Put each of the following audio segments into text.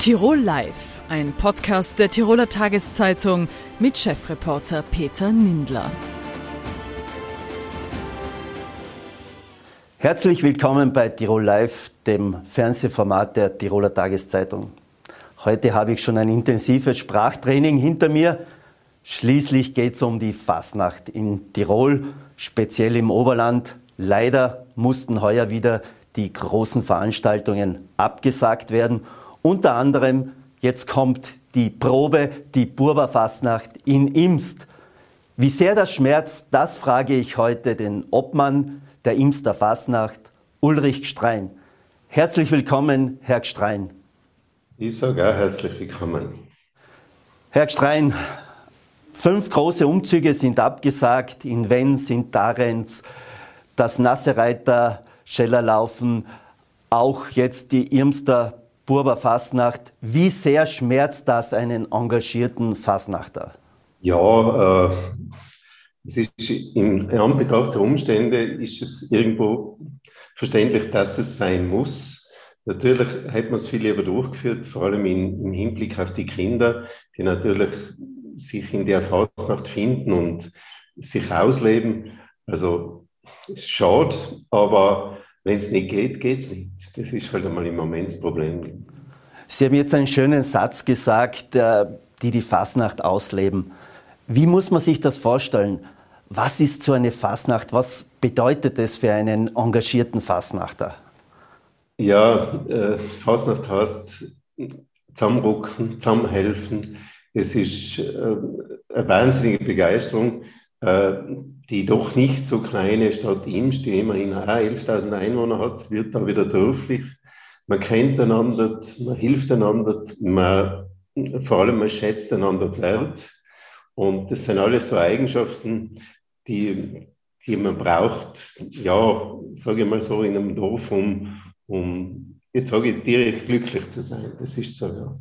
Tirol Live, ein Podcast der Tiroler Tageszeitung mit Chefreporter Peter Nindler. Herzlich willkommen bei Tirol Live, dem Fernsehformat der Tiroler Tageszeitung. Heute habe ich schon ein intensives Sprachtraining hinter mir. Schließlich geht es um die Fasnacht in Tirol, speziell im Oberland. Leider mussten heuer wieder die großen Veranstaltungen abgesagt werden unter anderem, jetzt kommt die Probe, die Burba-Fastnacht in Imst. Wie sehr das schmerzt, das frage ich heute den Obmann der Imster Fastnacht, Ulrich Gstrein. Herzlich willkommen, Herr Gstrein. Ich sage auch herzlich willkommen. Herr Gstrein, fünf große Umzüge sind abgesagt in Wenz, in Darenz, das Nassereiter Schellerlaufen, auch jetzt die Irmster Burber Fasnacht. Wie sehr schmerzt das einen engagierten Fasnachter? Ja, äh, es ist in Anbetracht der Umstände ist es irgendwo verständlich, dass es sein muss. Natürlich hätte man es viel lieber durchgeführt, vor allem in, im Hinblick auf die Kinder, die natürlich sich in der Fasnacht finden und sich ausleben. Also es ist schade, aber wenn es nicht geht, geht es nicht. Das ist halt einmal im Moment das Problem. Sie haben jetzt einen schönen Satz gesagt, die die Fasnacht ausleben. Wie muss man sich das vorstellen? Was ist so eine Fasnacht? Was bedeutet es für einen engagierten Fasnachter? Ja, äh, Fasnacht heißt zusammenrücken, zusammenhelfen. Es ist äh, eine wahnsinnige Begeisterung. Äh, die doch nicht so kleine Stadt Imst, die immerhin auch 11.000 Einwohner hat, wird da wieder dörflich. Man kennt einander, man hilft einander, man, vor allem man schätzt einander wert. Und das sind alles so Eigenschaften, die, die man braucht, ja, sage ich mal so, in einem Dorf, um, um jetzt sage ich, direkt glücklich zu sein. Das ist so, ja.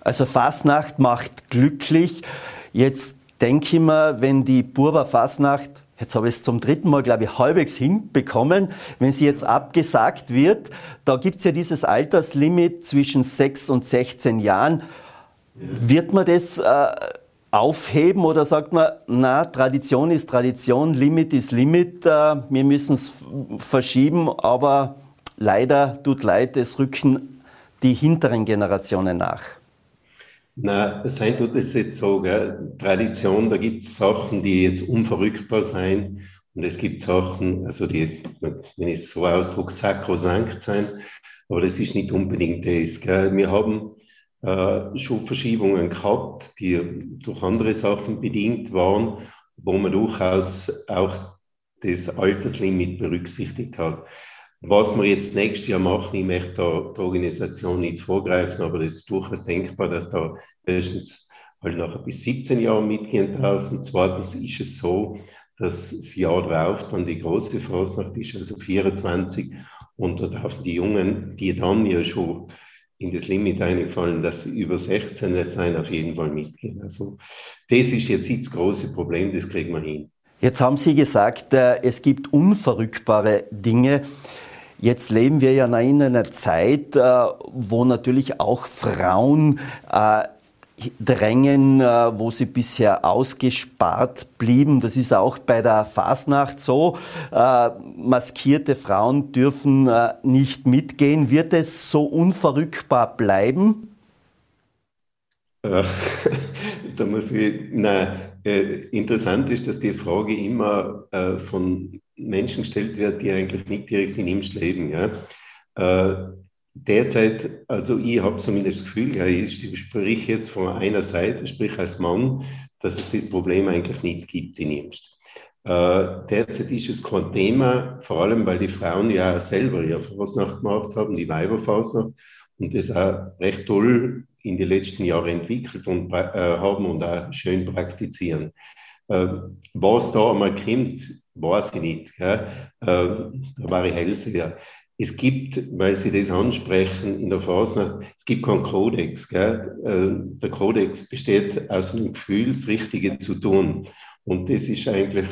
Also Fasnacht macht glücklich. Jetzt denke ich mir, wenn die Burber Fasnacht, jetzt habe ich es zum dritten Mal, glaube ich, halbwegs hinbekommen, wenn sie jetzt abgesagt wird, da gibt es ja dieses Alterslimit zwischen 6 und 16 Jahren. Wird man das äh, aufheben oder sagt man, na, Tradition ist Tradition, Limit ist Limit, äh, wir müssen es verschieben, aber leider tut leid, es rücken die hinteren Generationen nach. Na, sein tut es jetzt so, gell? Tradition, da gibt es Sachen, die jetzt unverrückbar sein und es gibt Sachen, also die, wenn ich es so ausdrücke, sakrosankt sein, aber das ist nicht unbedingt das. Gell? Wir haben äh, schon Verschiebungen gehabt, die durch andere Sachen bedingt waren, wo man durchaus auch das Alterslimit berücksichtigt hat. Was wir jetzt nächstes Jahr machen, ich möchte da der Organisation nicht vorgreifen, aber es ist durchaus denkbar, dass da erstens halt nachher bis 17 Jahre mitgehen darf und zweitens ist es so, dass das Jahr drauf dann die große Fasnacht ist, also 24 und da dürfen die Jungen, die dann ja schon in das Limit eingefallen, dass sie über 16 sein, auf jeden Fall mitgehen. Also das ist jetzt das große Problem, das kriegen wir hin. Jetzt haben Sie gesagt, äh, es gibt unverrückbare Dinge. Jetzt leben wir ja in einer Zeit, äh, wo natürlich auch Frauen äh, drängen, äh, wo sie bisher ausgespart blieben. Das ist auch bei der Fasnacht so. Maskierte Frauen dürfen nicht mitgehen. Wird es so unverrückbar bleiben? da muss ich, nein, interessant ist, dass die Frage immer von Menschen gestellt wird, die eigentlich nicht direkt in Imst leben. Ja. Äh, derzeit, also ich habe zumindest das Gefühl, ja, ich spreche jetzt von einer Seite, sprich als Mann, dass es das Problem eigentlich nicht gibt in Imst. Äh, derzeit ist es kein Thema, vor allem weil die Frauen ja selber ja Fasnacht gemacht haben, die Weiberfasnacht, und das auch recht toll in den letzten Jahren entwickelt und, äh, haben und auch schön praktizieren. Äh, was da einmal kommt, weiß ich nicht. Gell? Da war ich Hellseher. Es gibt, weil Sie das ansprechen, in der Fasnacht, es gibt keinen Kodex. Gell? Äh, der Kodex besteht aus dem Gefühl, das Richtige zu tun. Und das ist eigentlich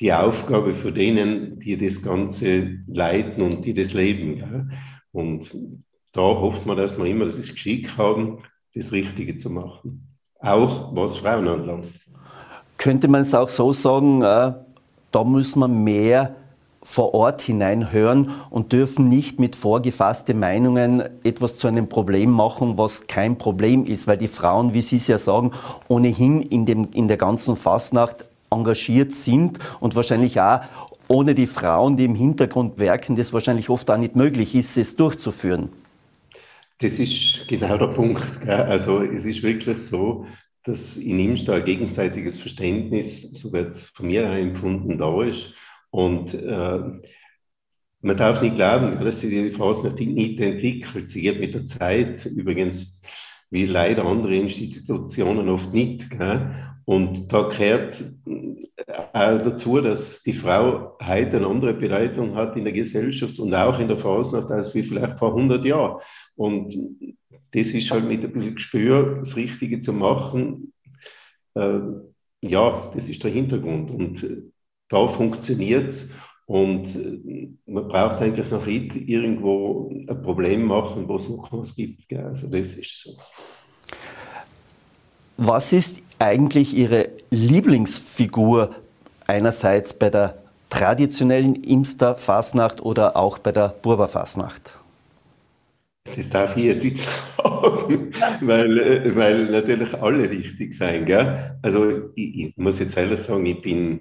die Aufgabe für denen, die das Ganze leiten und die das leben. Gell? Und da hofft man, dass wir immer das Geschick haben, das Richtige zu machen. Auch was Frauen anlangt. Könnte man es auch so sagen, äh, da müssen wir mehr vor Ort hineinhören und dürfen nicht mit vorgefassten Meinungen etwas zu einem Problem machen, was kein Problem ist, weil die Frauen, wie Sie es ja sagen, ohnehin in, dem, in der ganzen Fastnacht engagiert sind und wahrscheinlich auch ohne die Frauen, die im Hintergrund werken, das wahrscheinlich oft auch nicht möglich ist, es durchzuführen. Das ist genau der Punkt. Gell? Also es ist wirklich so, dass in ihm da ein gegenseitiges Verständnis, so wird es von mir empfunden, da ist. Und äh, man darf nicht glauben, dass sich die Fasnacht nicht entwickelt. Sie geht mit der Zeit, übrigens wie leider andere Institutionen oft nicht. Gell? Und da gehört auch dazu, dass die Frau heute eine andere Bedeutung hat in der Gesellschaft und auch in der Fasnacht als wie vielleicht vor 100 Jahren. Und das ist halt mit ein bisschen Gespür, das Richtige zu machen. Äh, ja, das ist der Hintergrund. Und äh, da funktioniert es. Und äh, man braucht eigentlich noch nicht irgendwo ein Problem machen, wo es noch was gibt. Also das ist so. Was ist eigentlich Ihre Lieblingsfigur einerseits bei der traditionellen Imster Fasnacht oder auch bei der Burber Fasnacht? Das darf ich jetzt nicht sagen, weil, äh, weil natürlich alle wichtig sein. Gell? Also ich, ich muss jetzt selber sagen, ich bin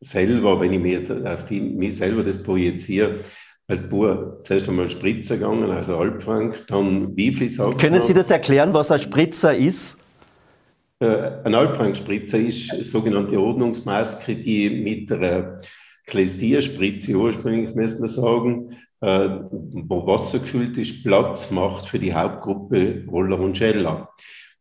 selber, wenn ich mir jetzt auf die, mich selber das projiziere, als Bauer zuerst einmal Spritzer gegangen, also Alpfrank, dann Wiefli-Sack. Können Sie das erklären, was ein Spritzer ist? Äh, ein Alpfrank-Spritzer ist eine sogenannte Ordnungsmaske, die mit einer Klesierspritze ursprünglich, müssen wir sagen, wo Wasser gefüllt ist, Platz macht für die Hauptgruppe Roller und Scheller.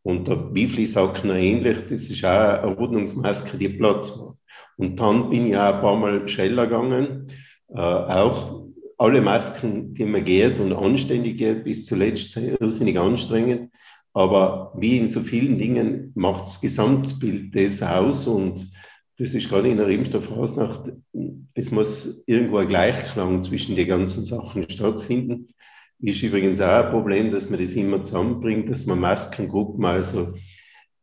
Und der Wiefli sagt noch ähnlich, das ist auch eine Ordnungsmaske, die Platz macht. Und dann bin ich auch ein paar Mal Scheller gegangen, äh, auch alle Masken, die man geht und anständig geht, bis zuletzt irrsinnig anstrengend. Aber wie in so vielen Dingen macht das Gesamtbild das aus und das ist gerade in der Rimstoff-Hausnacht, es muss irgendwo ein Gleichklang zwischen den ganzen Sachen stattfinden. Ist übrigens auch ein Problem, dass man das immer zusammenbringt, dass man Maskengruppen, also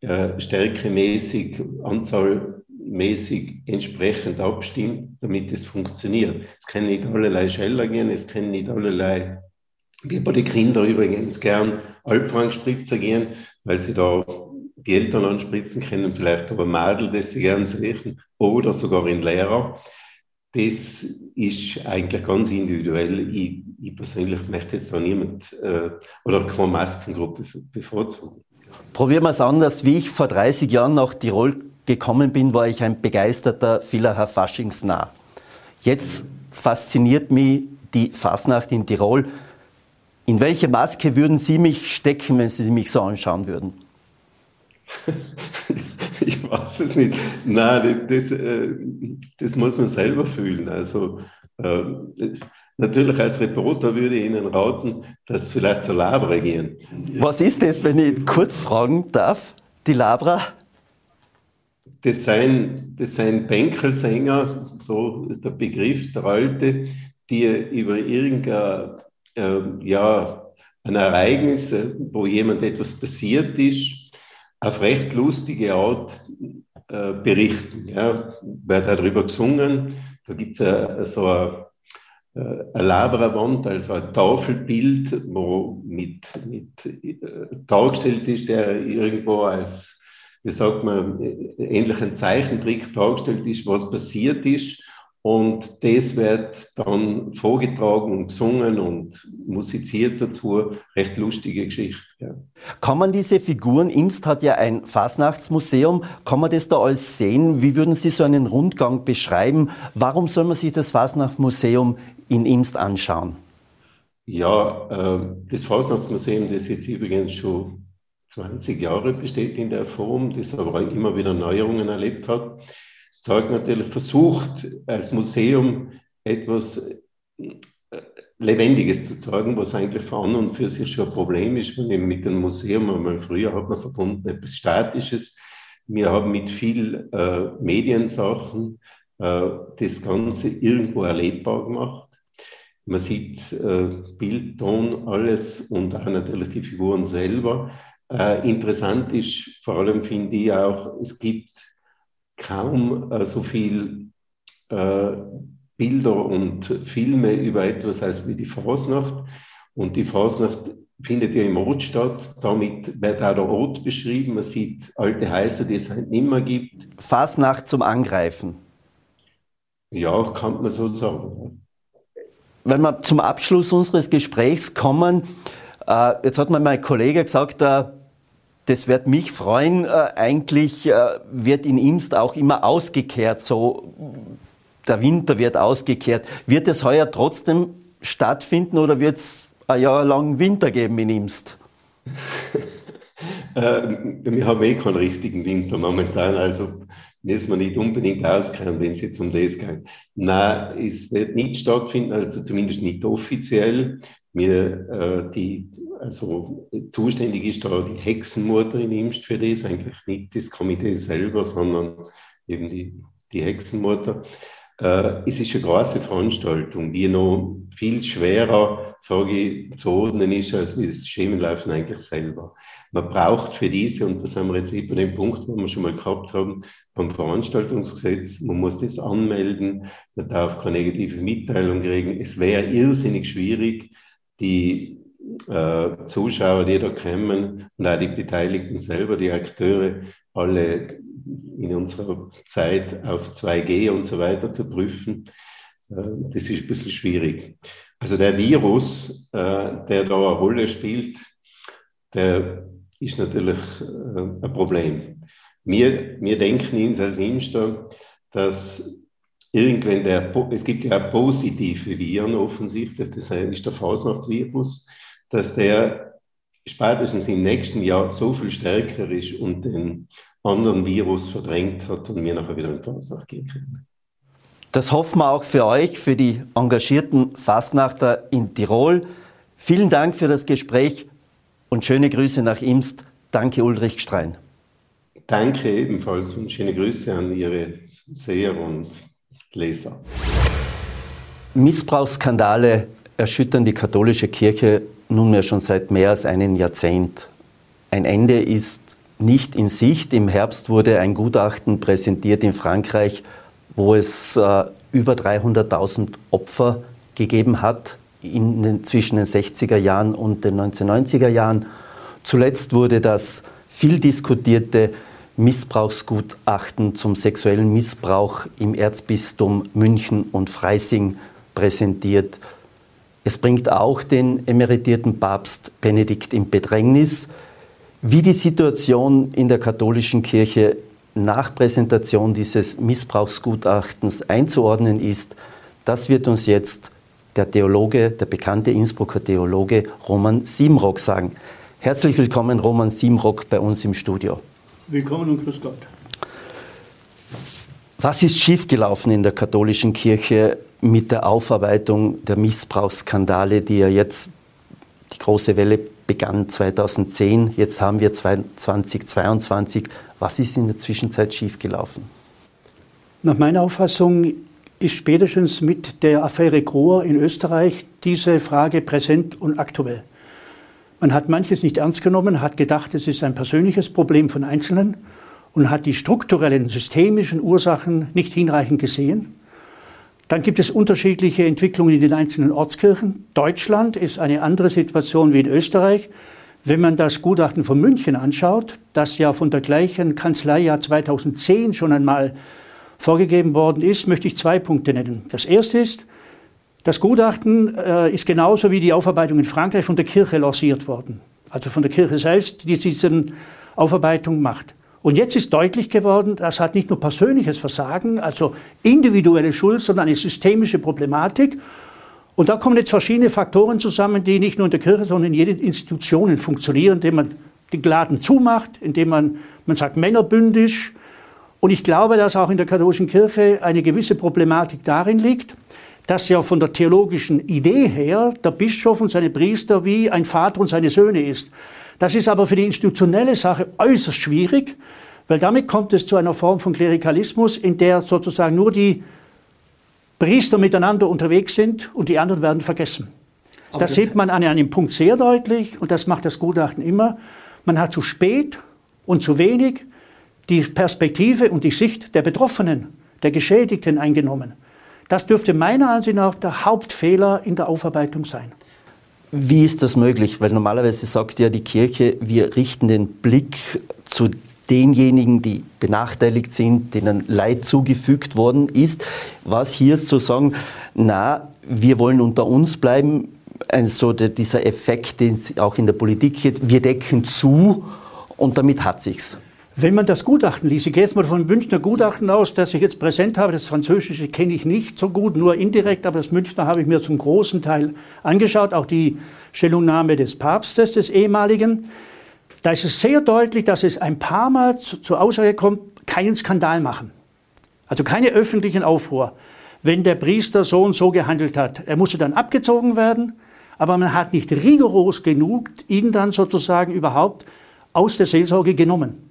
äh, stärkemäßig, anzahlmäßig entsprechend abstimmt, damit es funktioniert. Es können nicht allerlei Scheller gehen, es können nicht allerlei, wie bei den Kindern übrigens gern Alpfangspritzer gehen, weil sie da die Eltern anspritzen können, vielleicht aber Mädel, das sie gern sehen, oder sogar in Lehrer. Das ist eigentlich ganz individuell. Ich, ich persönlich möchte jetzt da niemand äh, oder keine Maskengruppe bevorzugen. Probieren wir es anders. Wie ich vor 30 Jahren nach Tirol gekommen bin, war ich ein begeisterter Villacher Faschingsnah. Jetzt fasziniert mich die Fasnacht in Tirol. In welche Maske würden Sie mich stecken, wenn Sie mich so anschauen würden? ich weiß es nicht. Nein, das, äh, das muss man selber fühlen. Also äh, natürlich als Reporter würde ich Ihnen raten, dass vielleicht zur Labra gehen. Was ist das, wenn ich kurz fragen darf? Die Labra? Das sind, das sind Bänkelsänger, so der Begriff der Alte, die über irgendein äh, ja, ein Ereignis, wo jemand etwas passiert ist, auf recht lustige Art äh, berichten. Ja. Wird darüber gesungen, da gibt es äh, so eine, äh, eine Laberwand, also ein Tafelbild, wo mit, mit äh, dargestellt ist, der irgendwo als, wie sagt man, ähnlichen Zeichentrick dargestellt ist, was passiert ist. Und das wird dann vorgetragen und gesungen und musiziert dazu. Recht lustige Geschichte. Ja. Kann man diese Figuren, Imst hat ja ein Fasnachtsmuseum, kann man das da alles sehen? Wie würden Sie so einen Rundgang beschreiben? Warum soll man sich das Fasnachtsmuseum in Imst anschauen? Ja, äh, das Fasnachtsmuseum, das jetzt übrigens schon 20 Jahre besteht in der Form, das aber immer wieder Neuerungen erlebt hat, Zeug natürlich versucht, als Museum etwas äh, Lebendiges zu zeigen, was eigentlich an und für sich schon ein Problem ist. Wenn ich mit dem Museum einmal früher hat man verbunden etwas Statisches. Wir haben mit viel äh, Mediensachen äh, das Ganze irgendwo erlebbar gemacht. Man sieht äh, Bild, Ton, alles und auch natürlich die Figuren selber. Äh, interessant ist vor allem, finde ich auch, es gibt kaum äh, so viel äh, Bilder und Filme über etwas als wie die Fasnacht. Und die Fasnacht findet ja im Ort statt. Damit wird auch der Ort beschrieben. Man sieht alte Häuser, die es halt nicht mehr gibt. Fasnacht zum Angreifen. Ja, kann man so sagen. Wenn wir zum Abschluss unseres Gesprächs kommen, äh, jetzt hat mir mein Kollege gesagt, äh, das wird mich freuen. Äh, eigentlich äh, wird in Imst auch immer ausgekehrt, so der Winter wird ausgekehrt. Wird es heuer trotzdem stattfinden oder wird es ein Jahr lang Winter geben in Imst? wir haben eh keinen richtigen Winter momentan, also müssen wir nicht unbedingt auskennen, wenn es jetzt um das geht. Nein, es wird nicht stattfinden, also zumindest nicht offiziell. Wir, äh, die, also zuständig ist da die Hexenmutter in Imst für das, eigentlich nicht das Komitee selber, sondern eben die, die Hexenmutter. Äh, es ist eine große Veranstaltung, die noch viel schwerer, sage ich, zu ordnen ist, als das Schemenlaufen eigentlich selber. Man braucht für diese, und da sind wir jetzt eben dem Punkt, wo wir schon mal gehabt haben, beim Veranstaltungsgesetz, man muss das anmelden, man darf keine negative Mitteilung kriegen. Es wäre irrsinnig schwierig, die äh, Zuschauer, die da kommen, und auch die Beteiligten selber, die Akteure, alle in unserer Zeit auf 2G und so weiter zu prüfen. Äh, das ist ein bisschen schwierig. Also der Virus, äh, der da eine Rolle spielt, der ist natürlich äh, ein Problem. Wir, wir denken uns als Insta, dass irgendwann der, es gibt ja positive Viren offensichtlich, das ist der Fasnacht-Virus, dass der spätestens im nächsten Jahr so viel stärker ist und den anderen Virus verdrängt hat und wir nachher wieder in Fasnacht gehen können. Das hoffen wir auch für euch, für die engagierten Fastnachter in Tirol. Vielen Dank für das Gespräch und schöne Grüße nach Imst. Danke, Ulrich Strein. Danke ebenfalls und schöne Grüße an Ihre Seher und Leser. Missbrauchsskandale erschüttern die katholische Kirche nunmehr schon seit mehr als einem Jahrzehnt. Ein Ende ist nicht in Sicht. Im Herbst wurde ein Gutachten präsentiert in Frankreich, wo es äh, über 300.000 Opfer gegeben hat in den, zwischen den 60er Jahren und den 1990er Jahren. Zuletzt wurde das viel diskutierte Missbrauchsgutachten zum sexuellen Missbrauch im Erzbistum München und Freising präsentiert. Es bringt auch den emeritierten Papst Benedikt in Bedrängnis. Wie die Situation in der katholischen Kirche nach Präsentation dieses Missbrauchsgutachtens einzuordnen ist, das wird uns jetzt der Theologe, der bekannte Innsbrucker Theologe Roman Siemrock sagen. Herzlich willkommen, Roman Siemrock, bei uns im Studio. Willkommen und grüß Gott. Was ist schiefgelaufen in der katholischen Kirche mit der Aufarbeitung der Missbrauchsskandale, die ja jetzt die große Welle begann 2010, jetzt haben wir 2022. Was ist in der Zwischenzeit schiefgelaufen? Nach meiner Auffassung ist spätestens mit der Affäre Grohr in Österreich diese Frage präsent und aktuell. Man hat manches nicht ernst genommen, hat gedacht, es ist ein persönliches Problem von Einzelnen und hat die strukturellen, systemischen Ursachen nicht hinreichend gesehen. Dann gibt es unterschiedliche Entwicklungen in den einzelnen Ortskirchen. Deutschland ist eine andere Situation wie in Österreich. Wenn man das Gutachten von München anschaut, das ja von der gleichen Kanzlei ja 2010 schon einmal vorgegeben worden ist, möchte ich zwei Punkte nennen. Das erste ist, das Gutachten äh, ist genauso wie die Aufarbeitung in Frankreich von der Kirche lanciert worden. Also von der Kirche selbst, die diese Aufarbeitung macht. Und jetzt ist deutlich geworden, das hat nicht nur persönliches Versagen, also individuelle Schuld, sondern eine systemische Problematik. Und da kommen jetzt verschiedene Faktoren zusammen, die nicht nur in der Kirche, sondern in jeden Institutionen funktionieren, indem man den Laden zumacht, indem man, man sagt männerbündisch. Und ich glaube, dass auch in der katholischen Kirche eine gewisse Problematik darin liegt, dass ja von der theologischen Idee her der Bischof und seine Priester wie ein Vater und seine Söhne ist. Das ist aber für die institutionelle Sache äußerst schwierig, weil damit kommt es zu einer Form von Klerikalismus, in der sozusagen nur die Priester miteinander unterwegs sind und die anderen werden vergessen. Aber das sieht man an einem Punkt sehr deutlich und das macht das Gutachten immer. Man hat zu spät und zu wenig die Perspektive und die Sicht der Betroffenen, der Geschädigten eingenommen. Das dürfte meiner Ansicht nach der Hauptfehler in der Aufarbeitung sein. Wie ist das möglich? Weil normalerweise sagt ja die Kirche, wir richten den Blick zu denjenigen, die benachteiligt sind, denen Leid zugefügt worden ist. Was hier ist zu sagen, na, wir wollen unter uns bleiben, ein, so der, dieser Effekt, den es auch in der Politik gibt, wir decken zu und damit hat sich's. Wenn man das Gutachten liest, ich gehe jetzt mal von Münchner Gutachten aus, das ich jetzt präsent habe, das Französische kenne ich nicht so gut, nur indirekt, aber das Münchner habe ich mir zum großen Teil angeschaut, auch die Stellungnahme des Papstes, des ehemaligen. Da ist es sehr deutlich, dass es ein paar Mal zur Aussage kommt, keinen Skandal machen. Also keine öffentlichen Aufruhr, wenn der Priester so und so gehandelt hat. Er musste dann abgezogen werden, aber man hat nicht rigoros genug ihn dann sozusagen überhaupt aus der Seelsorge genommen.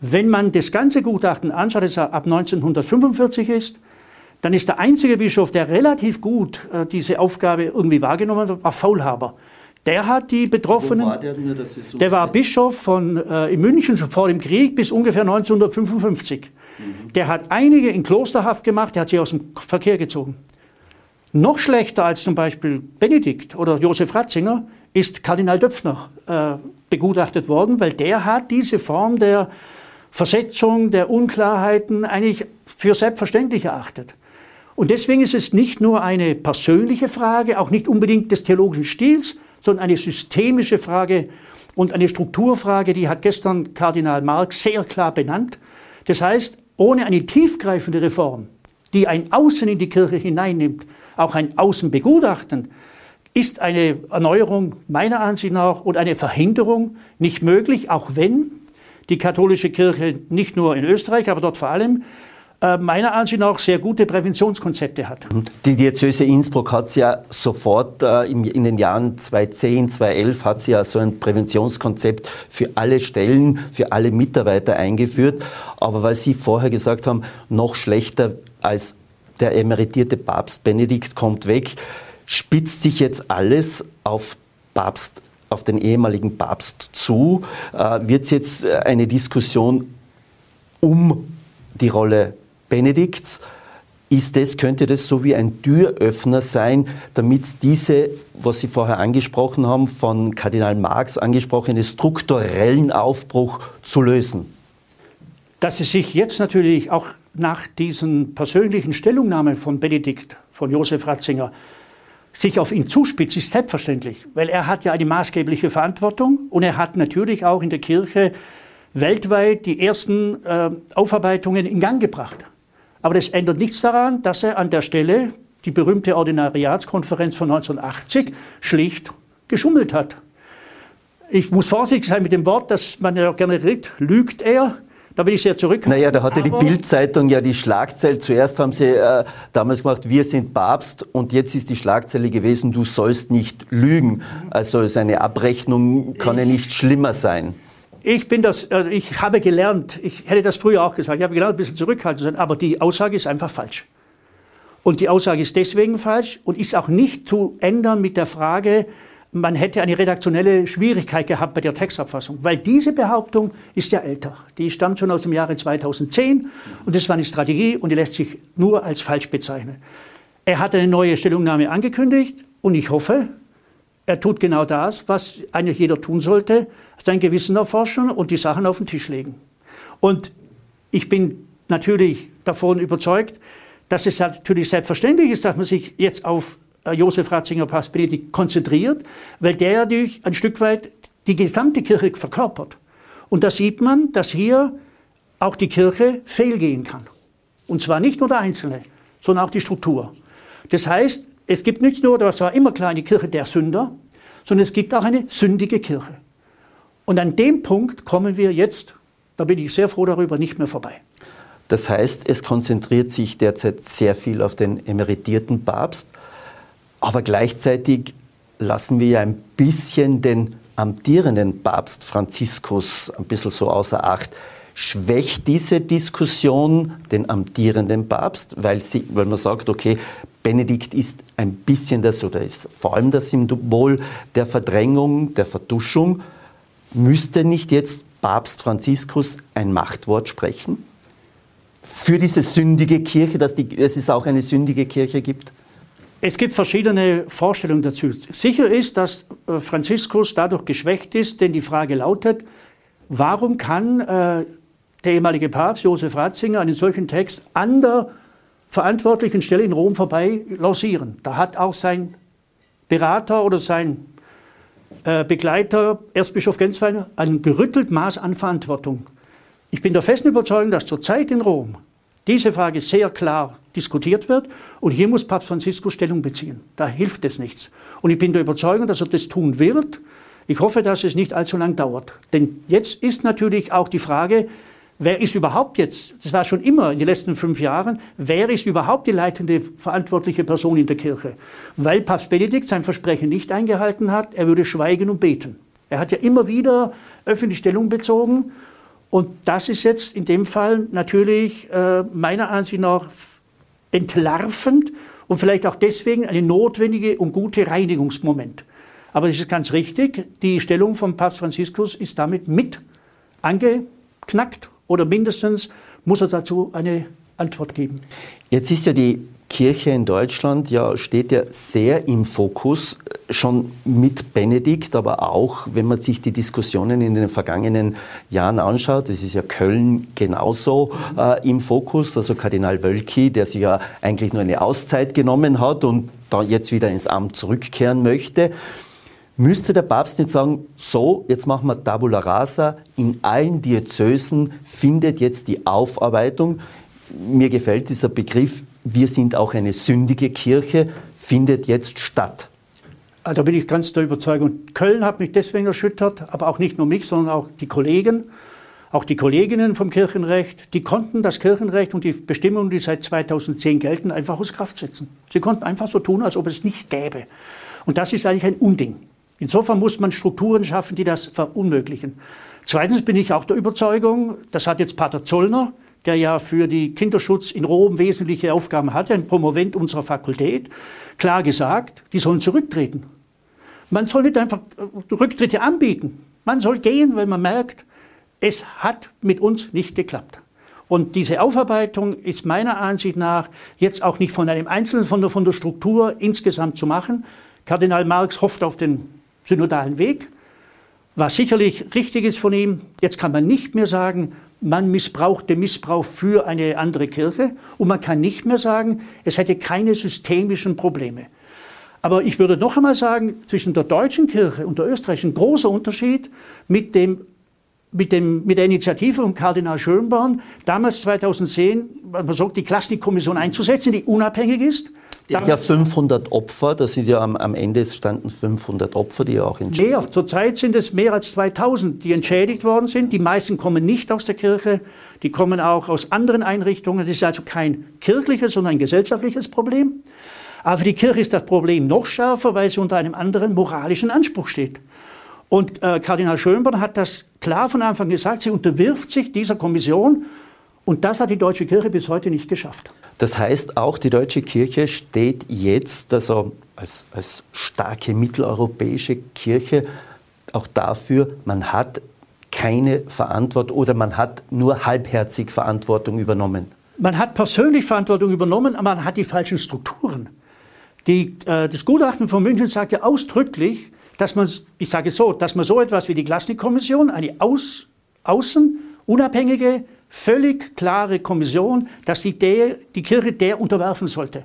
Wenn man das ganze Gutachten anschaut, das ab 1945 ist, dann ist der einzige Bischof, der relativ gut äh, diese Aufgabe irgendwie wahrgenommen hat, war Faulhaber. Der hat die Betroffenen. War der, nur, so der war Bischof von, äh, in München schon vor dem Krieg bis ungefähr 1955. Mhm. Der hat einige in Klosterhaft gemacht, der hat sie aus dem Verkehr gezogen. Noch schlechter als zum Beispiel Benedikt oder Josef Ratzinger ist Kardinal Döpfner äh, begutachtet worden, weil der hat diese Form der Versetzung, der Unklarheiten eigentlich für selbstverständlich erachtet. Und deswegen ist es nicht nur eine persönliche Frage, auch nicht unbedingt des theologischen Stils, sondern eine systemische Frage und eine Strukturfrage, die hat gestern Kardinal Marx sehr klar benannt. Das heißt, ohne eine tiefgreifende Reform, die ein Außen in die Kirche hineinnimmt, auch ein Außenbegutachten, ist eine Erneuerung meiner Ansicht nach und eine Verhinderung nicht möglich, auch wenn die katholische Kirche nicht nur in Österreich, aber dort vor allem äh, meiner Ansicht nach sehr gute Präventionskonzepte hat. Die Diözese Innsbruck hat ja sofort äh, in den Jahren 2010, 2011 hat sie ja so ein Präventionskonzept für alle Stellen, für alle Mitarbeiter eingeführt. Aber weil Sie vorher gesagt haben, noch schlechter als der emeritierte Papst Benedikt kommt weg, spitzt sich jetzt alles auf Papst auf den ehemaligen Papst zu. Äh, Wird es jetzt eine Diskussion um die Rolle Benedikts, ist das, könnte das so wie ein Türöffner sein, damit diese, was Sie vorher angesprochen haben, von Kardinal Marx angesprochene strukturellen Aufbruch zu lösen? Dass es sich jetzt natürlich auch nach diesen persönlichen Stellungnahmen von Benedikt, von Josef Ratzinger, sich auf ihn zuspitzt, ist selbstverständlich, weil er hat ja eine maßgebliche Verantwortung und er hat natürlich auch in der Kirche weltweit die ersten äh, Aufarbeitungen in Gang gebracht. Aber das ändert nichts daran, dass er an der Stelle die berühmte Ordinariatskonferenz von 1980 schlicht geschummelt hat. Ich muss vorsichtig sein mit dem Wort, das man ja gerne redet, lügt er. Da bin ich sehr zurück. Naja, da hatte die Bildzeitung ja die Schlagzeile. Zuerst haben sie äh, damals gemacht, wir sind Papst und jetzt ist die Schlagzeile gewesen, du sollst nicht lügen. Also seine Abrechnung kann ja nicht schlimmer sein. Ich bin das, äh, ich habe gelernt, ich hätte das früher auch gesagt, ich habe gelernt, ein bisschen zurückhaltend zu sein, aber die Aussage ist einfach falsch. Und die Aussage ist deswegen falsch und ist auch nicht zu ändern mit der Frage, man hätte eine redaktionelle Schwierigkeit gehabt bei der Textabfassung, weil diese Behauptung ist ja älter. Die stammt schon aus dem Jahre 2010 und das war eine Strategie und die lässt sich nur als falsch bezeichnen. Er hat eine neue Stellungnahme angekündigt und ich hoffe, er tut genau das, was eigentlich jeder tun sollte, sein Gewissen erforschen und die Sachen auf den Tisch legen. Und ich bin natürlich davon überzeugt, dass es natürlich selbstverständlich ist, dass man sich jetzt auf Josef Ratzinger Pass Benedikt konzentriert, weil der natürlich ein Stück weit die gesamte Kirche verkörpert. Und da sieht man, dass hier auch die Kirche fehlgehen kann. Und zwar nicht nur der Einzelne, sondern auch die Struktur. Das heißt, es gibt nicht nur, das war immer klar, eine Kirche der Sünder, sondern es gibt auch eine sündige Kirche. Und an dem Punkt kommen wir jetzt, da bin ich sehr froh darüber, nicht mehr vorbei. Das heißt, es konzentriert sich derzeit sehr viel auf den emeritierten Papst, aber gleichzeitig lassen wir ja ein bisschen den amtierenden Papst Franziskus ein bisschen so außer Acht. Schwächt diese Diskussion den amtierenden Papst, weil, sie, weil man sagt, okay, Benedikt ist ein bisschen das oder ist vor allem das Symbol der Verdrängung, der Verduschung. Müsste nicht jetzt Papst Franziskus ein Machtwort sprechen? Für diese sündige Kirche, dass, die, dass es auch eine sündige Kirche gibt? Es gibt verschiedene Vorstellungen dazu. Sicher ist, dass äh, Franziskus dadurch geschwächt ist, denn die Frage lautet, warum kann äh, der ehemalige Papst Josef Ratzinger einen solchen Text an der verantwortlichen Stelle in Rom vorbei lancieren? Da hat auch sein Berater oder sein äh, Begleiter, Erzbischof Genswein, ein gerüttelt Maß an Verantwortung. Ich bin der festen Überzeugung, dass zurzeit in Rom diese Frage sehr klar diskutiert wird und hier muss Papst Franziskus Stellung beziehen. Da hilft es nichts. Und ich bin der Überzeugung, dass er das tun wird. Ich hoffe, dass es nicht allzu lang dauert. Denn jetzt ist natürlich auch die Frage, wer ist überhaupt jetzt, das war schon immer in den letzten fünf Jahren, wer ist überhaupt die leitende verantwortliche Person in der Kirche? Weil Papst Benedikt sein Versprechen nicht eingehalten hat, er würde schweigen und beten. Er hat ja immer wieder öffentlich Stellung bezogen und das ist jetzt in dem Fall natürlich äh, meiner Ansicht nach entlarvend und vielleicht auch deswegen eine notwendige und gute Reinigungsmoment. Aber es ist ganz richtig, die Stellung von Papst Franziskus ist damit mit angeknackt oder mindestens muss er dazu eine Antwort geben. Jetzt ist ja die Kirche in Deutschland ja, steht ja sehr im Fokus, schon mit Benedikt, aber auch, wenn man sich die Diskussionen in den vergangenen Jahren anschaut, das ist ja Köln genauso äh, im Fokus, also Kardinal Wölki, der sich ja eigentlich nur eine Auszeit genommen hat und dann jetzt wieder ins Amt zurückkehren möchte. Müsste der Papst nicht sagen, so, jetzt machen wir Tabula Rasa, in allen Diözesen findet jetzt die Aufarbeitung. Mir gefällt dieser Begriff wir sind auch eine sündige Kirche, findet jetzt statt. Ah, da bin ich ganz der Überzeugung. Köln hat mich deswegen erschüttert, aber auch nicht nur mich, sondern auch die Kollegen, auch die Kolleginnen vom Kirchenrecht, die konnten das Kirchenrecht und die Bestimmungen, die seit 2010 gelten, einfach aus Kraft setzen. Sie konnten einfach so tun, als ob es nicht gäbe. Und das ist eigentlich ein Unding. Insofern muss man Strukturen schaffen, die das verunmöglichen. Zweitens bin ich auch der Überzeugung, das hat jetzt Pater Zollner der ja für die Kinderschutz in Rom wesentliche Aufgaben hatte, ein Promovent unserer Fakultät, klar gesagt, die sollen zurücktreten. Man soll nicht einfach äh, Rücktritte anbieten. Man soll gehen, weil man merkt, es hat mit uns nicht geklappt. Und diese Aufarbeitung ist meiner Ansicht nach jetzt auch nicht von einem Einzelnen, von der, von der Struktur insgesamt zu machen. Kardinal Marx hofft auf den synodalen Weg, was sicherlich richtig ist von ihm. Jetzt kann man nicht mehr sagen, man missbraucht den Missbrauch für eine andere Kirche und man kann nicht mehr sagen, es hätte keine systemischen Probleme. Aber ich würde noch einmal sagen, zwischen der deutschen Kirche und der österreichischen großer Unterschied mit, dem, mit, dem, mit der Initiative von Kardinal Schönborn, damals 2010, man sagt, die Klassikkommission einzusetzen, die unabhängig ist, hat ja 500 Opfer, das ist ja am, am Ende standen 500 Opfer, die ja auch entschädigt Mehr, zurzeit sind es mehr als 2000, die entschädigt worden sind. Die meisten kommen nicht aus der Kirche, die kommen auch aus anderen Einrichtungen. Das ist also kein kirchliches, sondern ein gesellschaftliches Problem. Aber für die Kirche ist das Problem noch schärfer, weil sie unter einem anderen moralischen Anspruch steht. Und äh, Kardinal Schönborn hat das klar von Anfang gesagt, sie unterwirft sich dieser Kommission und das hat die deutsche Kirche bis heute nicht geschafft. Das heißt, auch die deutsche Kirche steht jetzt also als, als starke mitteleuropäische Kirche auch dafür, man hat keine Verantwortung oder man hat nur halbherzig Verantwortung übernommen. Man hat persönlich Verantwortung übernommen, aber man hat die falschen Strukturen. Die, äh, das Gutachten von München sagt ja ausdrücklich, dass man, ich sage so, dass man so etwas wie die Glasnik-Kommission, eine aus, außen unabhängige völlig klare Kommission, dass die, der, die Kirche der unterwerfen sollte.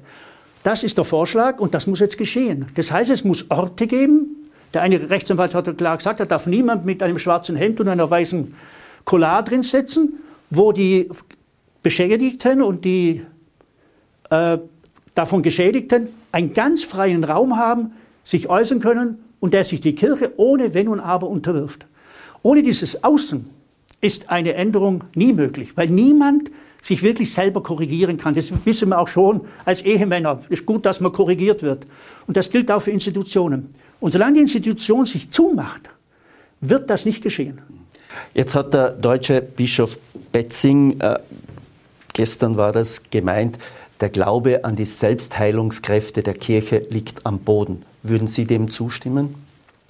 Das ist der Vorschlag und das muss jetzt geschehen. Das heißt, es muss Orte geben. Der eine Rechtsanwalt hat klar gesagt, da darf niemand mit einem schwarzen Hemd und einer weißen Collar drin sitzen, wo die Beschädigten und die äh, davon Geschädigten einen ganz freien Raum haben, sich äußern können und der sich die Kirche ohne Wenn und Aber unterwirft. Ohne dieses Außen ist eine Änderung nie möglich, weil niemand sich wirklich selber korrigieren kann. Das wissen wir auch schon als Ehemänner. Es ist gut, dass man korrigiert wird. Und das gilt auch für Institutionen. Und solange die Institution sich zumacht, wird das nicht geschehen. Jetzt hat der deutsche Bischof Betzing, äh, gestern war das gemeint, der Glaube an die Selbstheilungskräfte der Kirche liegt am Boden. Würden Sie dem zustimmen?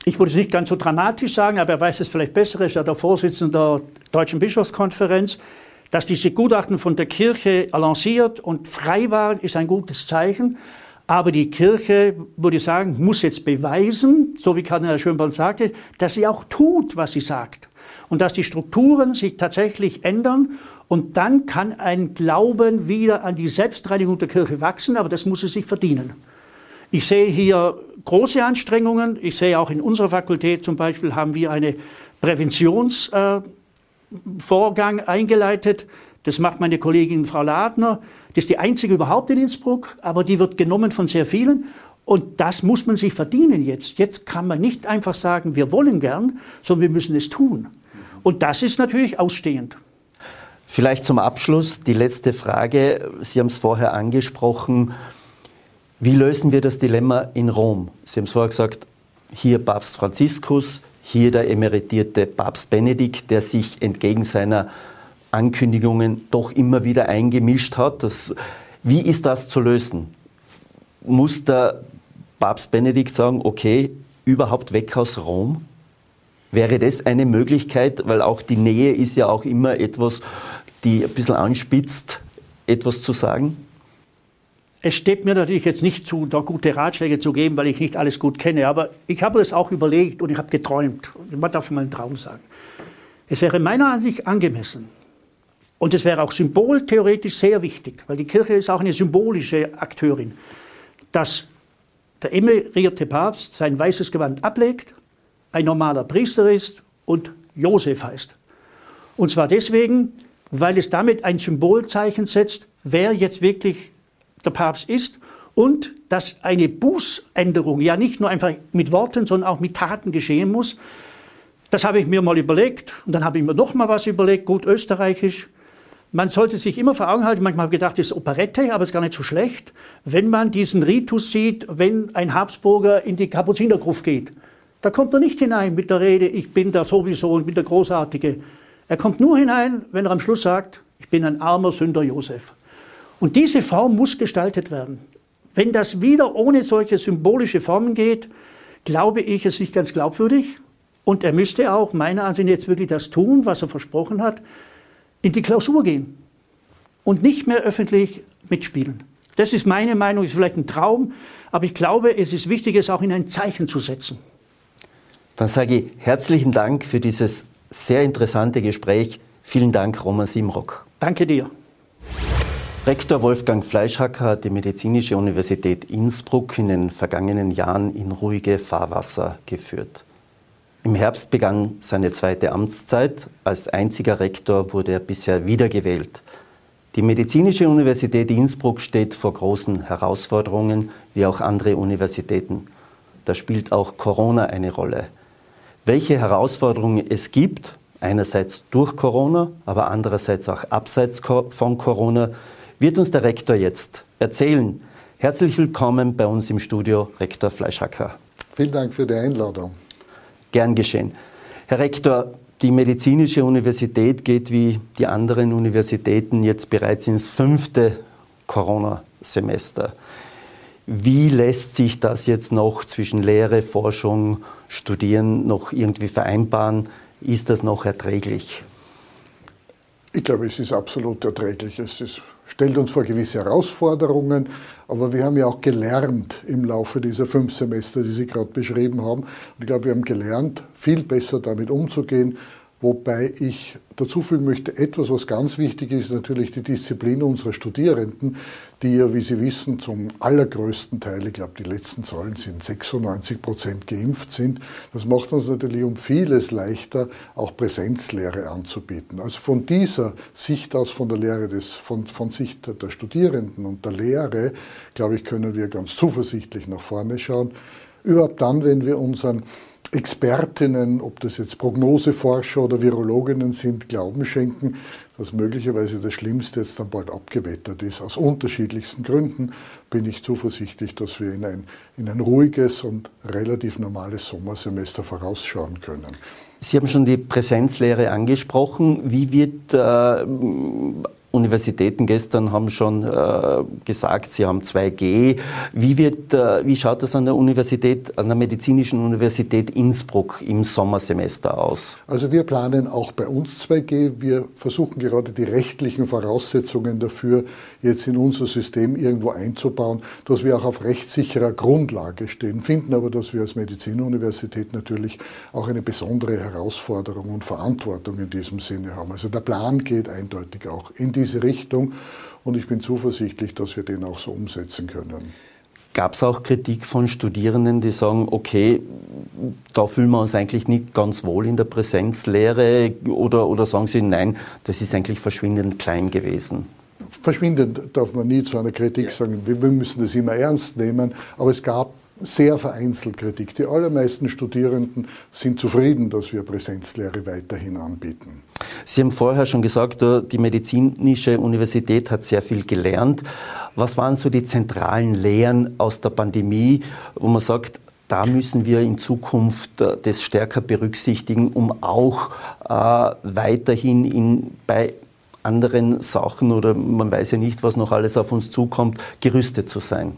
Ich würde es nicht ganz so dramatisch sagen, aber er weiß es vielleicht besser, er ist ja der Vorsitzende der Deutschen Bischofskonferenz. Dass diese Gutachten von der Kirche lanciert und frei waren, ist ein gutes Zeichen. Aber die Kirche, würde ich sagen, muss jetzt beweisen, so wie Kardinal Schönborn sagte, dass sie auch tut, was sie sagt. Und dass die Strukturen sich tatsächlich ändern. Und dann kann ein Glauben wieder an die Selbstreinigung der Kirche wachsen, aber das muss es sich verdienen. Ich sehe hier große Anstrengungen. Ich sehe auch in unserer Fakultät zum Beispiel haben wir eine Präventionsvorgang äh, eingeleitet. Das macht meine Kollegin Frau Ladner. Das ist die einzige überhaupt in Innsbruck, aber die wird genommen von sehr vielen. Und das muss man sich verdienen jetzt. Jetzt kann man nicht einfach sagen, wir wollen gern, sondern wir müssen es tun. Und das ist natürlich ausstehend. Vielleicht zum Abschluss die letzte Frage. Sie haben es vorher angesprochen. Wie lösen wir das Dilemma in Rom? Sie haben es vorher gesagt, hier Papst Franziskus, hier der emeritierte Papst Benedikt, der sich entgegen seiner Ankündigungen doch immer wieder eingemischt hat. Das, wie ist das zu lösen? Muss der Papst Benedikt sagen, okay, überhaupt weg aus Rom? Wäre das eine Möglichkeit, weil auch die Nähe ist ja auch immer etwas, die ein bisschen anspitzt, etwas zu sagen? Es steht mir natürlich jetzt nicht zu, da gute Ratschläge zu geben, weil ich nicht alles gut kenne, aber ich habe das auch überlegt und ich habe geträumt. Man darf mal einen Traum sagen. Es wäre meiner Ansicht angemessen, und es wäre auch symboltheoretisch sehr wichtig, weil die Kirche ist auch eine symbolische Akteurin, dass der emerierte Papst sein weißes Gewand ablegt, ein normaler Priester ist und Josef heißt. Und zwar deswegen, weil es damit ein Symbolzeichen setzt, wer jetzt wirklich der Papst ist und dass eine Bußänderung ja nicht nur einfach mit Worten, sondern auch mit Taten geschehen muss. Das habe ich mir mal überlegt und dann habe ich mir noch mal was überlegt, gut österreichisch man sollte sich immer vor Augen halten, manchmal habe ich gedacht, das ist Operette, aber es ist gar nicht so schlecht, wenn man diesen Ritus sieht, wenn ein Habsburger in die Kapuzinergruft geht. Da kommt er nicht hinein mit der Rede, ich bin da sowieso und bin der Großartige. Er kommt nur hinein, wenn er am Schluss sagt, ich bin ein armer Sünder Josef. Und diese Form muss gestaltet werden. Wenn das wieder ohne solche symbolische Formen geht, glaube ich, es ist nicht ganz glaubwürdig. Und er müsste auch meiner Ansicht nach jetzt wirklich das tun, was er versprochen hat in die Klausur gehen und nicht mehr öffentlich mitspielen. Das ist meine Meinung, ist vielleicht ein Traum, aber ich glaube, es ist wichtig, es auch in ein Zeichen zu setzen. Dann sage ich herzlichen Dank für dieses sehr interessante Gespräch. Vielen Dank, Roman Simrock. Danke dir. Rektor Wolfgang Fleischhacker hat die Medizinische Universität Innsbruck in den vergangenen Jahren in ruhige Fahrwasser geführt. Im Herbst begann seine zweite Amtszeit. Als einziger Rektor wurde er bisher wiedergewählt. Die Medizinische Universität Innsbruck steht vor großen Herausforderungen, wie auch andere Universitäten. Da spielt auch Corona eine Rolle. Welche Herausforderungen es gibt, einerseits durch Corona, aber andererseits auch abseits von Corona, wird uns der Rektor jetzt erzählen. Herzlich willkommen bei uns im Studio, Rektor Fleischhacker. Vielen Dank für die Einladung. Gern geschehen. Herr Rektor, die Medizinische Universität geht wie die anderen Universitäten jetzt bereits ins fünfte Corona-Semester. Wie lässt sich das jetzt noch zwischen Lehre, Forschung, Studieren noch irgendwie vereinbaren? Ist das noch erträglich? Ich glaube, es ist absolut erträglich. Es ist, stellt uns vor gewisse Herausforderungen, aber wir haben ja auch gelernt im Laufe dieser fünf Semester, die Sie gerade beschrieben haben. Und ich glaube, wir haben gelernt, viel besser damit umzugehen, Wobei ich dazu fügen möchte, etwas, was ganz wichtig ist, natürlich die Disziplin unserer Studierenden, die ja, wie Sie wissen, zum allergrößten Teil, ich glaube, die letzten Zahlen sind 96 Prozent geimpft sind. Das macht uns natürlich um vieles leichter, auch Präsenzlehre anzubieten. Also von dieser Sicht aus, von der Lehre des, von, von Sicht der Studierenden und der Lehre, glaube ich, können wir ganz zuversichtlich nach vorne schauen. Überhaupt dann, wenn wir unseren Expertinnen, ob das jetzt Prognoseforscher oder Virologinnen sind, Glauben schenken, dass möglicherweise das Schlimmste jetzt dann bald abgewettert ist. Aus unterschiedlichsten Gründen bin ich zuversichtlich, dass wir in ein, in ein ruhiges und relativ normales Sommersemester vorausschauen können. Sie haben schon die Präsenzlehre angesprochen. Wie wird äh, Universitäten gestern haben schon äh, gesagt, sie haben 2G. Wie, wird, äh, wie schaut das an der Universität, an der Medizinischen Universität Innsbruck im Sommersemester aus? Also wir planen auch bei uns 2G. Wir versuchen gerade die rechtlichen Voraussetzungen dafür jetzt in unser System irgendwo einzubauen, dass wir auch auf rechtssicherer Grundlage stehen, finden aber, dass wir als Medizinuniversität natürlich auch eine besondere Herausforderung und Verantwortung in diesem Sinne haben. Also der Plan geht eindeutig auch in diese diese Richtung und ich bin zuversichtlich, dass wir den auch so umsetzen können. Gab es auch Kritik von Studierenden, die sagen, okay, da fühlen wir uns eigentlich nicht ganz wohl in der Präsenzlehre oder, oder sagen sie, nein, das ist eigentlich verschwindend klein gewesen? Verschwindend darf man nie zu einer Kritik sagen. Wir müssen das immer ernst nehmen, aber es gab sehr vereinzelt Kritik. Die allermeisten Studierenden sind zufrieden, dass wir Präsenzlehre weiterhin anbieten. Sie haben vorher schon gesagt, äh, die medizinische Universität hat sehr viel gelernt. Was waren so die zentralen Lehren aus der Pandemie, wo man sagt, da müssen wir in Zukunft äh, das stärker berücksichtigen, um auch äh, weiterhin in, bei anderen Sachen oder man weiß ja nicht, was noch alles auf uns zukommt, gerüstet zu sein?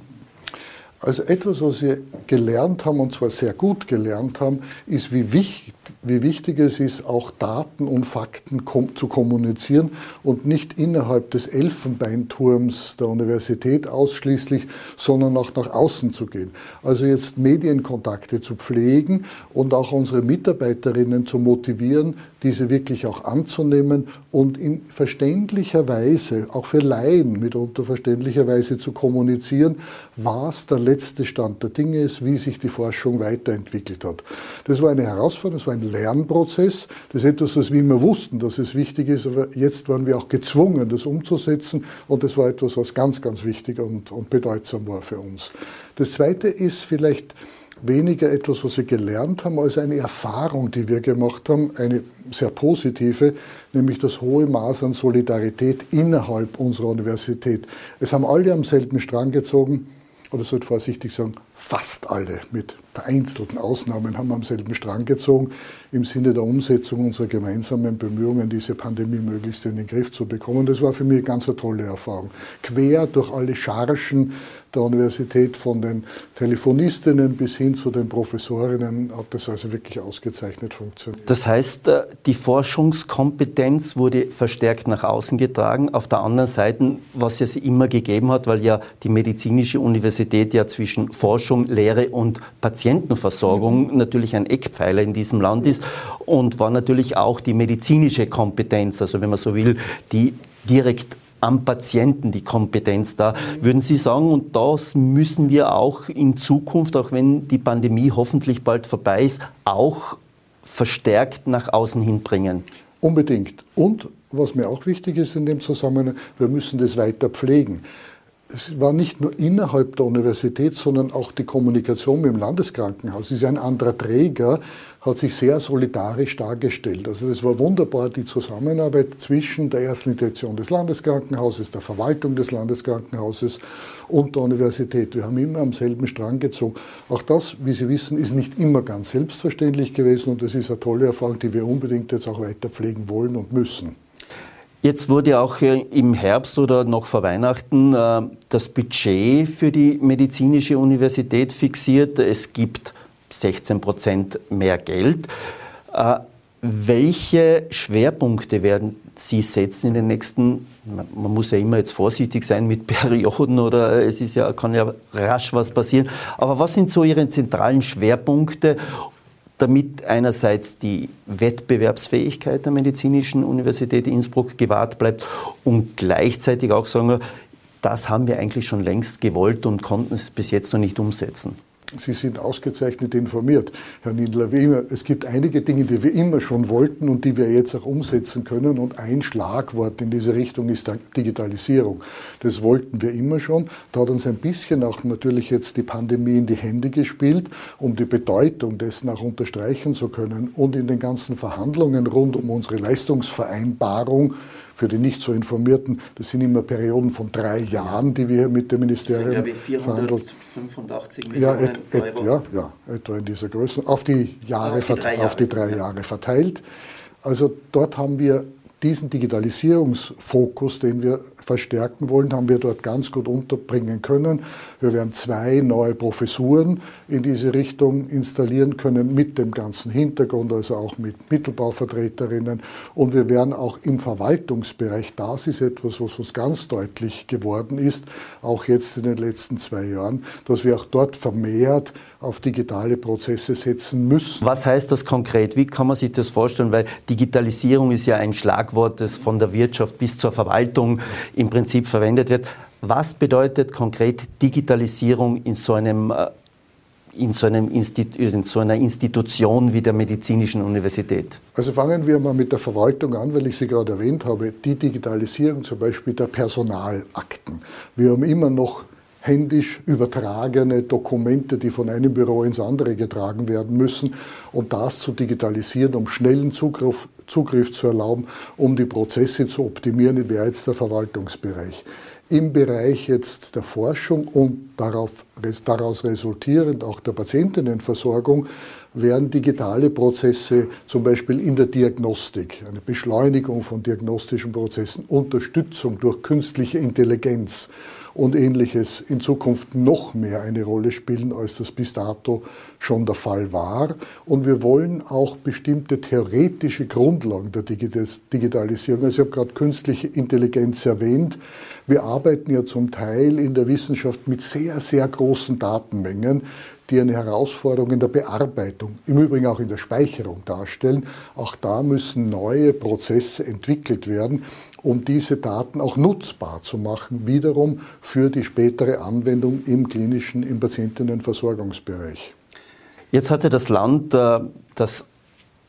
Also etwas, was wir gelernt haben, und zwar sehr gut gelernt haben, ist, wie wichtig, wie wichtig es ist, auch Daten und Fakten kom zu kommunizieren und nicht innerhalb des Elfenbeinturms der Universität ausschließlich, sondern auch nach außen zu gehen. Also jetzt Medienkontakte zu pflegen und auch unsere Mitarbeiterinnen zu motivieren, diese wirklich auch anzunehmen und in verständlicher Weise, auch für Laien mitunter verständlicher Weise zu kommunizieren, was der letzte Stand der Dinge ist, wie sich die Forschung weiterentwickelt hat. Das war eine Herausforderung, das war ein Lernprozess. Das ist etwas, was wir immer wussten, dass es wichtig ist, aber jetzt waren wir auch gezwungen, das umzusetzen und das war etwas, was ganz, ganz wichtig und, und bedeutsam war für uns. Das Zweite ist vielleicht, weniger etwas, was wir gelernt haben, als eine Erfahrung, die wir gemacht haben, eine sehr positive, nämlich das hohe Maß an Solidarität innerhalb unserer Universität. Es haben alle am selben Strang gezogen, oder sollte vorsichtig sagen, fast alle mit vereinzelten Ausnahmen haben am selben Strang gezogen im Sinne der Umsetzung unserer gemeinsamen Bemühungen, diese Pandemie möglichst in den Griff zu bekommen. Das war für mich eine ganz tolle Erfahrung. Quer durch alle Chargen der Universität, von den Telefonistinnen bis hin zu den Professorinnen, hat das also wirklich ausgezeichnet funktioniert. Das heißt, äh, die Forschungskompetenz wurde verstärkt nach außen getragen. Auf der anderen Seite, was es immer gegeben hat, weil ja die medizinische Universität ja zwischen Forschung, Lehre und Patientenversorgung mhm. natürlich ein Eckpfeiler in diesem Land ist und war natürlich auch die medizinische Kompetenz, also wenn man so will, die direkt am Patienten die Kompetenz da. Würden Sie sagen, und das müssen wir auch in Zukunft, auch wenn die Pandemie hoffentlich bald vorbei ist, auch verstärkt nach außen hinbringen? Unbedingt. Und was mir auch wichtig ist in dem Zusammenhang, wir müssen das weiter pflegen es war nicht nur innerhalb der Universität, sondern auch die Kommunikation mit dem Landeskrankenhaus. Es ist ein anderer Träger, hat sich sehr solidarisch dargestellt. Also es war wunderbar die Zusammenarbeit zwischen der ersten Direktion des Landeskrankenhauses, der Verwaltung des Landeskrankenhauses und der Universität. Wir haben immer am selben Strang gezogen. Auch das, wie Sie wissen, ist nicht immer ganz selbstverständlich gewesen und das ist eine tolle Erfahrung, die wir unbedingt jetzt auch weiter pflegen wollen und müssen. Jetzt wurde auch im Herbst oder noch vor Weihnachten äh, das Budget für die medizinische Universität fixiert. Es gibt 16 Prozent mehr Geld. Äh, welche Schwerpunkte werden Sie setzen in den nächsten, man muss ja immer jetzt vorsichtig sein mit Perioden oder es ist ja, kann ja rasch was passieren, aber was sind so Ihre zentralen Schwerpunkte damit einerseits die Wettbewerbsfähigkeit der Medizinischen Universität Innsbruck gewahrt bleibt und gleichzeitig auch sagen wir, das haben wir eigentlich schon längst gewollt und konnten es bis jetzt noch nicht umsetzen. Sie sind ausgezeichnet informiert, Herr Nindler. Wie immer, es gibt einige Dinge, die wir immer schon wollten und die wir jetzt auch umsetzen können. Und ein Schlagwort in diese Richtung ist Digitalisierung. Das wollten wir immer schon. Da hat uns ein bisschen auch natürlich jetzt die Pandemie in die Hände gespielt, um die Bedeutung dessen auch unterstreichen zu können. Und in den ganzen Verhandlungen rund um unsere Leistungsvereinbarung für die nicht so Informierten, das sind immer Perioden von drei Jahren, die wir mit dem Ministerium das sind, verhandelt. 485 Millionen ja, et, et, ja, ja, etwa in dieser Größe, auf die, Jahre, auf die drei, Jahre, auf die drei Jahre verteilt. Also dort haben wir diesen Digitalisierungsfokus, den wir verstärken wollen, haben wir dort ganz gut unterbringen können. Wir werden zwei neue Professuren in diese Richtung installieren können mit dem ganzen Hintergrund, also auch mit Mittelbauvertreterinnen. Und wir werden auch im Verwaltungsbereich, das ist etwas, was uns ganz deutlich geworden ist, auch jetzt in den letzten zwei Jahren, dass wir auch dort vermehrt auf digitale Prozesse setzen müssen. Was heißt das konkret? Wie kann man sich das vorstellen? Weil Digitalisierung ist ja ein Schlagwort, das von der Wirtschaft bis zur Verwaltung im Prinzip verwendet wird. Was bedeutet konkret Digitalisierung in so einem äh, in so, in so, einer Institution wie der Medizinischen Universität? Also fangen wir mal mit der Verwaltung an, weil ich sie gerade erwähnt habe. Die Digitalisierung zum Beispiel der Personalakten. Wir haben immer noch händisch übertragene Dokumente, die von einem Büro ins andere getragen werden müssen und das zu digitalisieren, um schnellen Zugriff, Zugriff zu erlauben, um die Prozesse zu optimieren, wäre jetzt der Verwaltungsbereich. Im Bereich jetzt der Forschung und darauf, daraus resultierend auch der Patientinnenversorgung werden digitale Prozesse zum Beispiel in der Diagnostik, eine Beschleunigung von diagnostischen Prozessen, Unterstützung durch künstliche Intelligenz und ähnliches in Zukunft noch mehr eine Rolle spielen, als das bis dato schon der Fall war. Und wir wollen auch bestimmte theoretische Grundlagen der Digitalisierung, also ich habe gerade künstliche Intelligenz erwähnt, wir arbeiten ja zum Teil in der Wissenschaft mit sehr, sehr großen Datenmengen, die eine Herausforderung in der Bearbeitung, im Übrigen auch in der Speicherung darstellen. Auch da müssen neue Prozesse entwickelt werden, um diese Daten auch nutzbar zu machen, wiederum für die spätere Anwendung im klinischen, im Patientinnenversorgungsbereich. Jetzt hatte das Land äh, das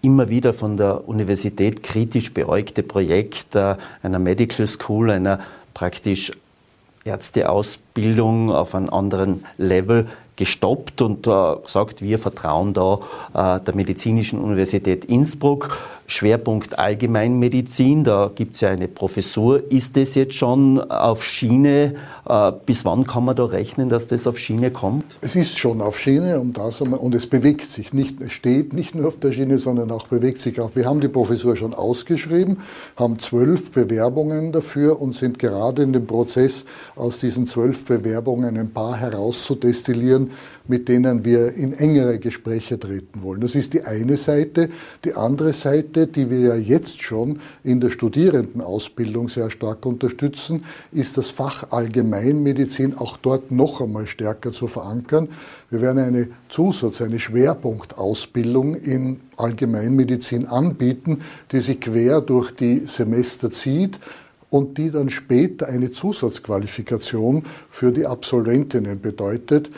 immer wieder von der Universität kritisch beäugte Projekt äh, einer Medical School, einer praktisch Ärzteausbildung auf einem anderen Level gestoppt und äh, gesagt, wir vertrauen da äh, der Medizinischen Universität Innsbruck. Schwerpunkt Allgemeinmedizin, da gibt es ja eine Professur. Ist das jetzt schon auf Schiene? Äh, bis wann kann man da rechnen, dass das auf Schiene kommt? Es ist schon auf Schiene und, das, und es bewegt sich. Nicht, es steht nicht nur auf der Schiene, sondern auch bewegt sich auch. Wir haben die Professur schon ausgeschrieben, haben zwölf Bewerbungen dafür und sind gerade in dem Prozess, aus diesen zwölf Bewerbungen ein paar herauszudestillieren, mit denen wir in engere Gespräche treten wollen. Das ist die eine Seite. Die andere Seite, die wir ja jetzt schon in der Studierendenausbildung sehr stark unterstützen, ist das Fach Allgemeinmedizin auch dort noch einmal stärker zu verankern. Wir werden eine Zusatz-, eine Schwerpunktausbildung in Allgemeinmedizin anbieten, die sich quer durch die Semester zieht und die dann später eine Zusatzqualifikation für die Absolventinnen bedeutet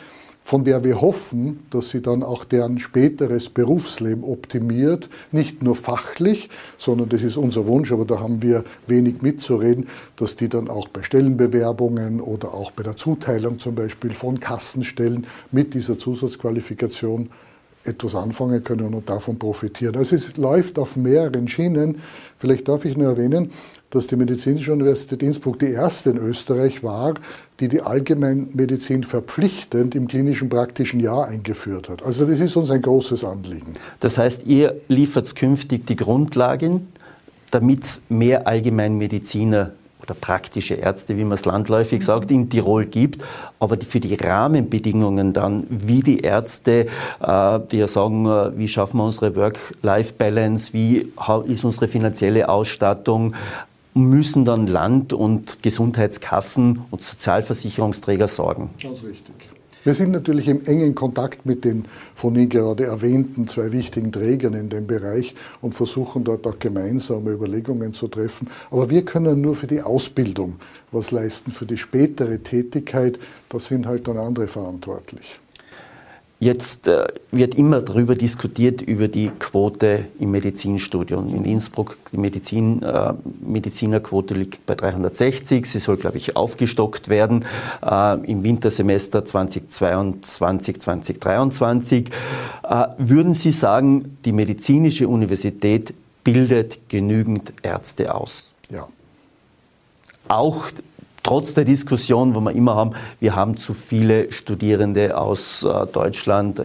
von der wir hoffen, dass sie dann auch deren späteres Berufsleben optimiert, nicht nur fachlich, sondern das ist unser Wunsch, aber da haben wir wenig mitzureden, dass die dann auch bei Stellenbewerbungen oder auch bei der Zuteilung zum Beispiel von Kassenstellen mit dieser Zusatzqualifikation etwas anfangen können und davon profitieren. Also es läuft auf mehreren Schienen. Vielleicht darf ich nur erwähnen, dass die Medizinische Universität Innsbruck die erste in Österreich war, die die Allgemeinmedizin verpflichtend im klinischen praktischen Jahr eingeführt hat. Also das ist uns ein großes Anliegen. Das heißt, ihr liefert künftig die Grundlagen, damit es mehr Allgemeinmediziner oder praktische Ärzte, wie man es landläufig sagt, in Tirol gibt. Aber für die Rahmenbedingungen dann, wie die Ärzte, äh, die ja sagen, äh, wie schaffen wir unsere Work-Life-Balance, wie ist unsere finanzielle Ausstattung, müssen dann Land und Gesundheitskassen und Sozialversicherungsträger sorgen. Ganz richtig. Wir sind natürlich im engen Kontakt mit den von Ihnen gerade erwähnten zwei wichtigen Trägern in dem Bereich und versuchen dort auch gemeinsame Überlegungen zu treffen. Aber wir können nur für die Ausbildung was leisten, für die spätere Tätigkeit, da sind halt dann andere verantwortlich. Jetzt äh, wird immer darüber diskutiert, über die Quote im Medizinstudium. In Innsbruck, die Medizin, äh, Medizinerquote liegt bei 360. Sie soll, glaube ich, aufgestockt werden äh, im Wintersemester 2022, 2023. Äh, würden Sie sagen, die Medizinische Universität bildet genügend Ärzte aus? Ja. Auch trotz der Diskussion, wo wir immer haben, wir haben zu viele Studierende aus äh, Deutschland.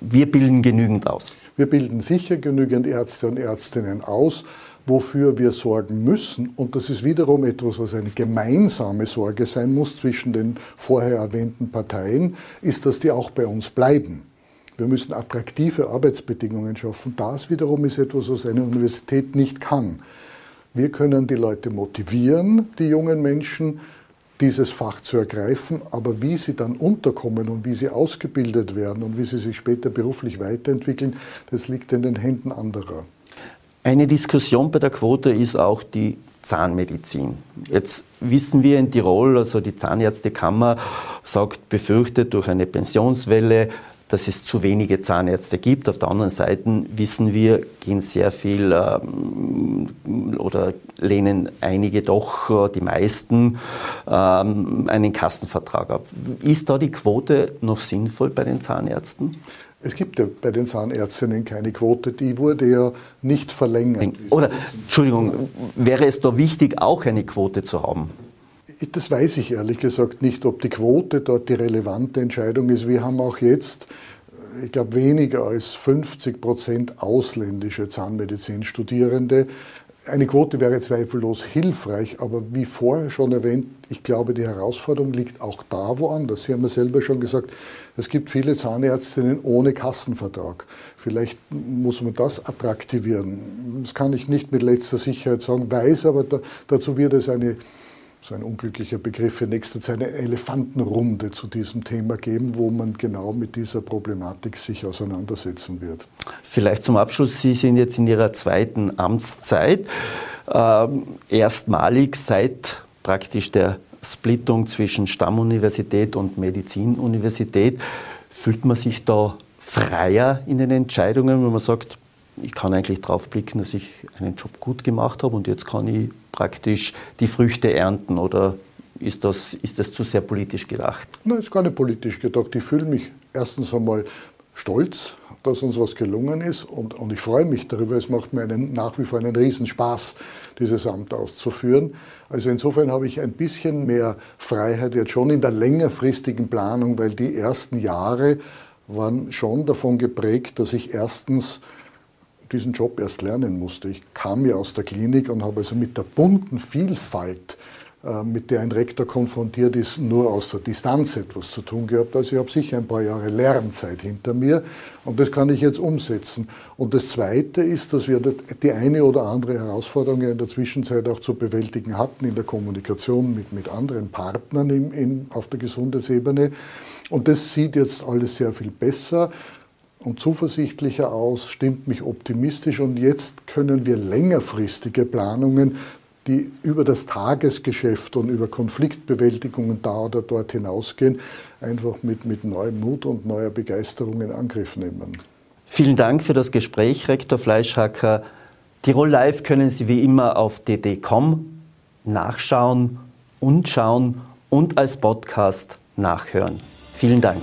Wir bilden genügend aus. Wir bilden sicher genügend Ärzte und Ärztinnen aus, wofür wir sorgen müssen, und das ist wiederum etwas, was eine gemeinsame Sorge sein muss zwischen den vorher erwähnten Parteien, ist, dass die auch bei uns bleiben. Wir müssen attraktive Arbeitsbedingungen schaffen. Das wiederum ist etwas, was eine Universität nicht kann. Wir können die Leute motivieren, die jungen Menschen, dieses Fach zu ergreifen, aber wie sie dann unterkommen und wie sie ausgebildet werden und wie sie sich später beruflich weiterentwickeln, das liegt in den Händen anderer. Eine Diskussion bei der Quote ist auch die Zahnmedizin. Jetzt wissen wir in Tirol, also die Zahnärztekammer sagt, befürchtet durch eine Pensionswelle, dass es zu wenige Zahnärzte gibt. Auf der anderen Seite wissen wir, gehen sehr viel ähm, oder lehnen einige doch, äh, die meisten, ähm, einen Kastenvertrag ab. Ist da die Quote noch sinnvoll bei den Zahnärzten? Es gibt ja bei den Zahnärztinnen keine Quote, die wurde ja nicht verlängert. Oder, Entschuldigung, wäre es da wichtig, auch eine Quote zu haben? Das weiß ich ehrlich gesagt nicht, ob die Quote dort die relevante Entscheidung ist. Wir haben auch jetzt, ich glaube, weniger als 50 Prozent ausländische Zahnmedizinstudierende. Eine Quote wäre zweifellos hilfreich, aber wie vorher schon erwähnt, ich glaube, die Herausforderung liegt auch da woanders. Sie haben ja selber schon gesagt, es gibt viele Zahnärztinnen ohne Kassenvertrag. Vielleicht muss man das attraktivieren. Das kann ich nicht mit letzter Sicherheit sagen, weiß aber, da, dazu wird es eine so ein unglücklicher Begriff, in nächster Zeit eine Elefantenrunde zu diesem Thema geben, wo man genau mit dieser Problematik sich auseinandersetzen wird. Vielleicht zum Abschluss, Sie sind jetzt in Ihrer zweiten Amtszeit, äh, erstmalig seit praktisch der Splittung zwischen Stammuniversität und Medizinuniversität. Fühlt man sich da freier in den Entscheidungen, wenn man sagt, ich kann eigentlich drauf blicken, dass ich einen Job gut gemacht habe und jetzt kann ich praktisch die Früchte ernten oder ist das, ist das zu sehr politisch gedacht? Nein, ist gar nicht politisch gedacht. Ich fühle mich erstens einmal stolz, dass uns was gelungen ist und, und ich freue mich darüber. Es macht mir einen, nach wie vor einen Riesenspaß, dieses Amt auszuführen. Also insofern habe ich ein bisschen mehr Freiheit jetzt schon in der längerfristigen Planung, weil die ersten Jahre waren schon davon geprägt, dass ich erstens diesen Job erst lernen musste. Ich kam ja aus der Klinik und habe also mit der bunten Vielfalt, äh, mit der ein Rektor konfrontiert ist, nur aus der Distanz etwas zu tun gehabt. Also ich habe sicher ein paar Jahre Lernzeit hinter mir und das kann ich jetzt umsetzen. Und das Zweite ist, dass wir die eine oder andere Herausforderung in der Zwischenzeit auch zu bewältigen hatten in der Kommunikation mit, mit anderen Partnern im, in, auf der Gesundheitsebene. Und das sieht jetzt alles sehr viel besser und zuversichtlicher aus, stimmt mich optimistisch und jetzt können wir längerfristige Planungen, die über das Tagesgeschäft und über Konfliktbewältigungen da oder dort hinausgehen, einfach mit, mit neuem Mut und neuer Begeisterung in Angriff nehmen. Vielen Dank für das Gespräch, Rektor Fleischhacker. Tirol Live können Sie wie immer auf dd.com nachschauen und schauen und als Podcast nachhören. Vielen Dank.